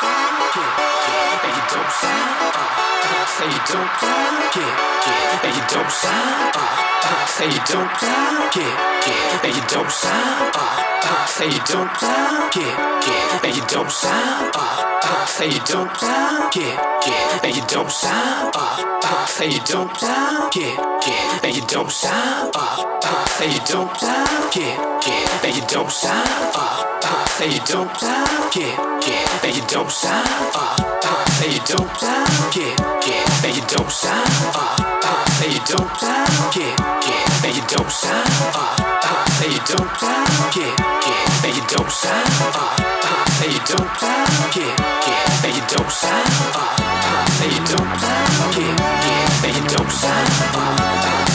Bye and you don't sound. Say you don't sound. and you don't sound. Say you don't sound. and you don't sound. Say you don't sound. and you don't sound. And you don't sound. And you don't sound. And you don't sound. And you don't sound and you don't stop, yeah, yeah, and you don't stop, and you don't stop, yeah, yeah, and you don't stop, and you don't stop, yeah, yeah, and you don't stop, and you don't stop, yeah, yeah, and you don't stop,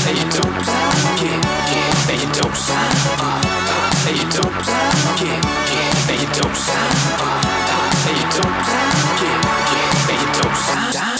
and you don't stop, yeah, yeah, and you don't stop and you don't get, get, and you don't stop.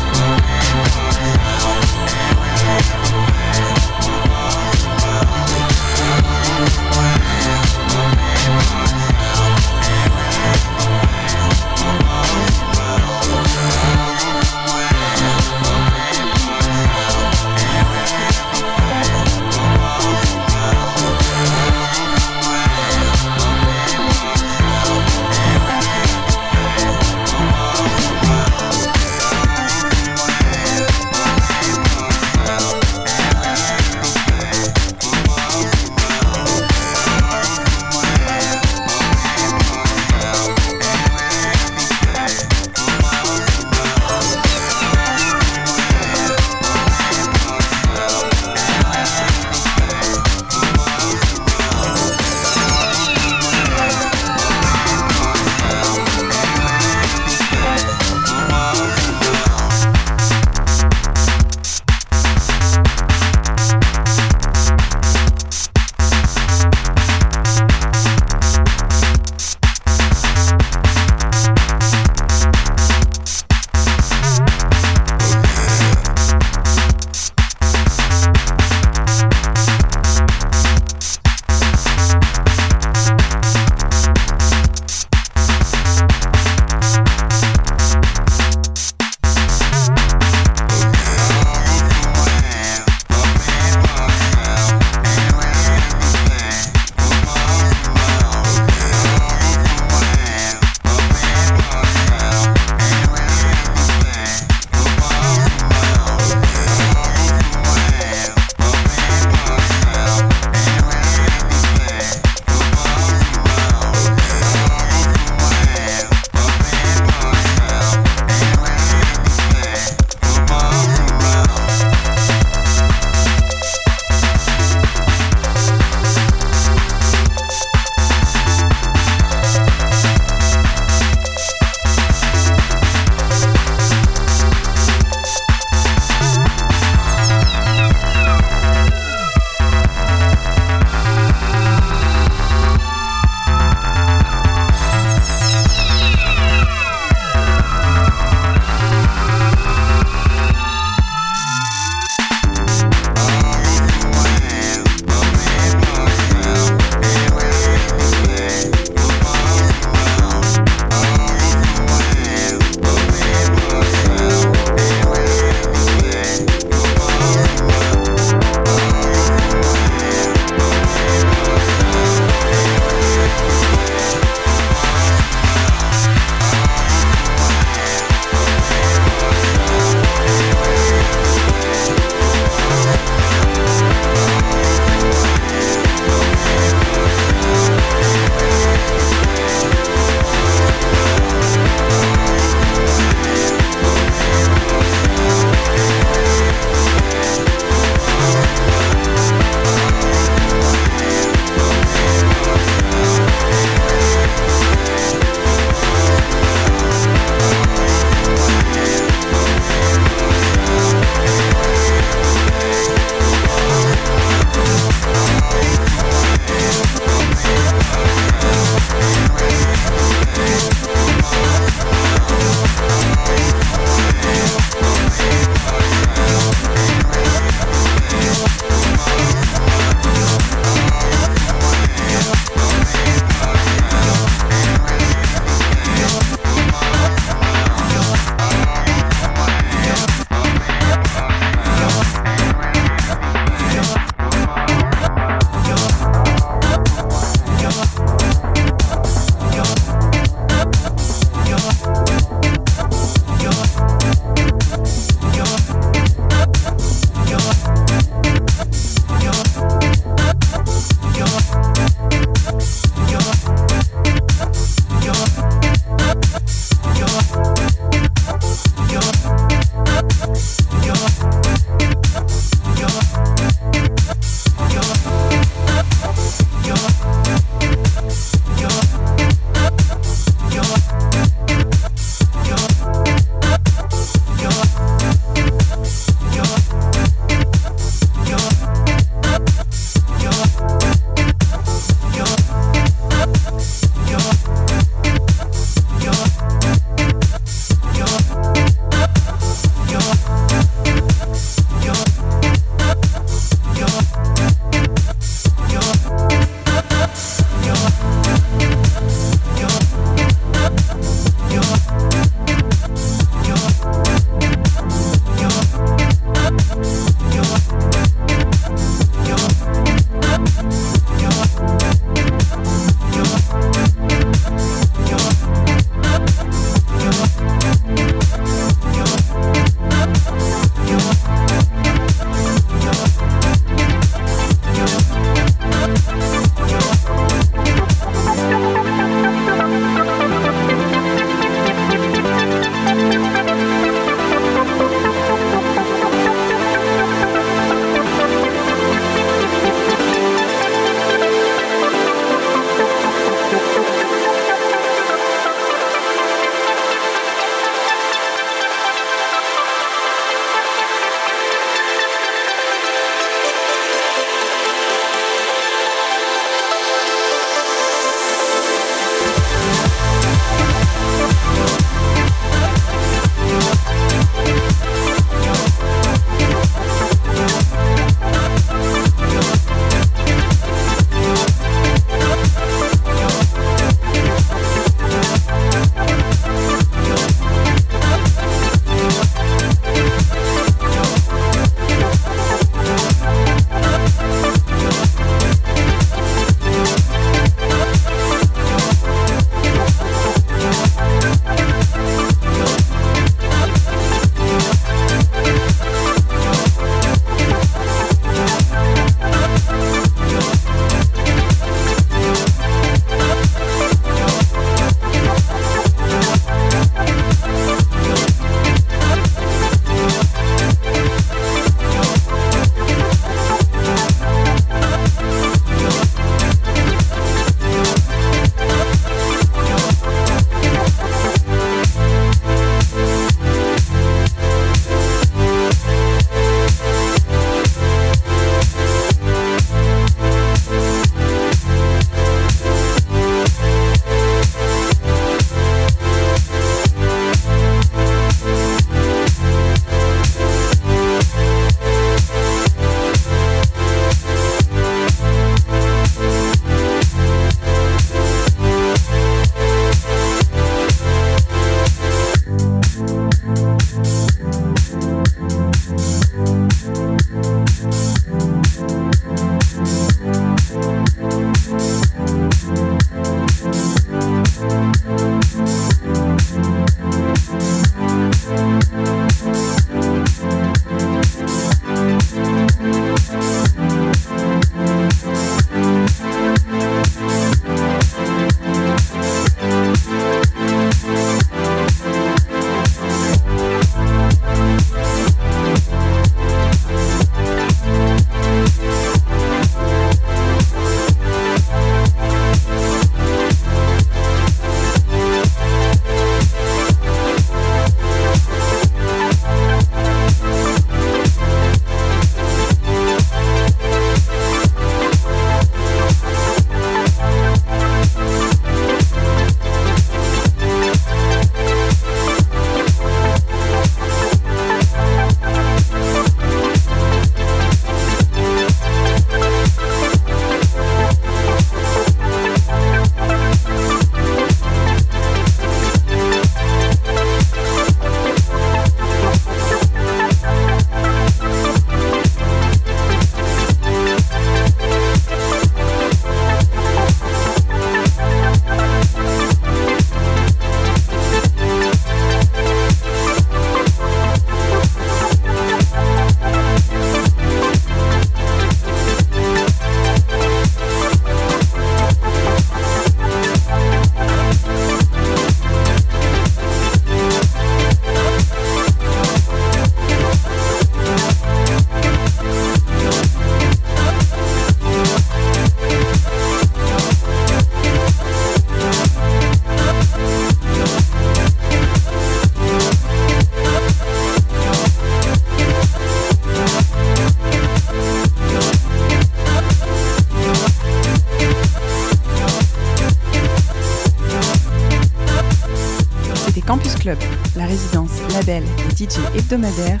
Label et DJ hebdomadaire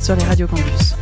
sur les radios campus.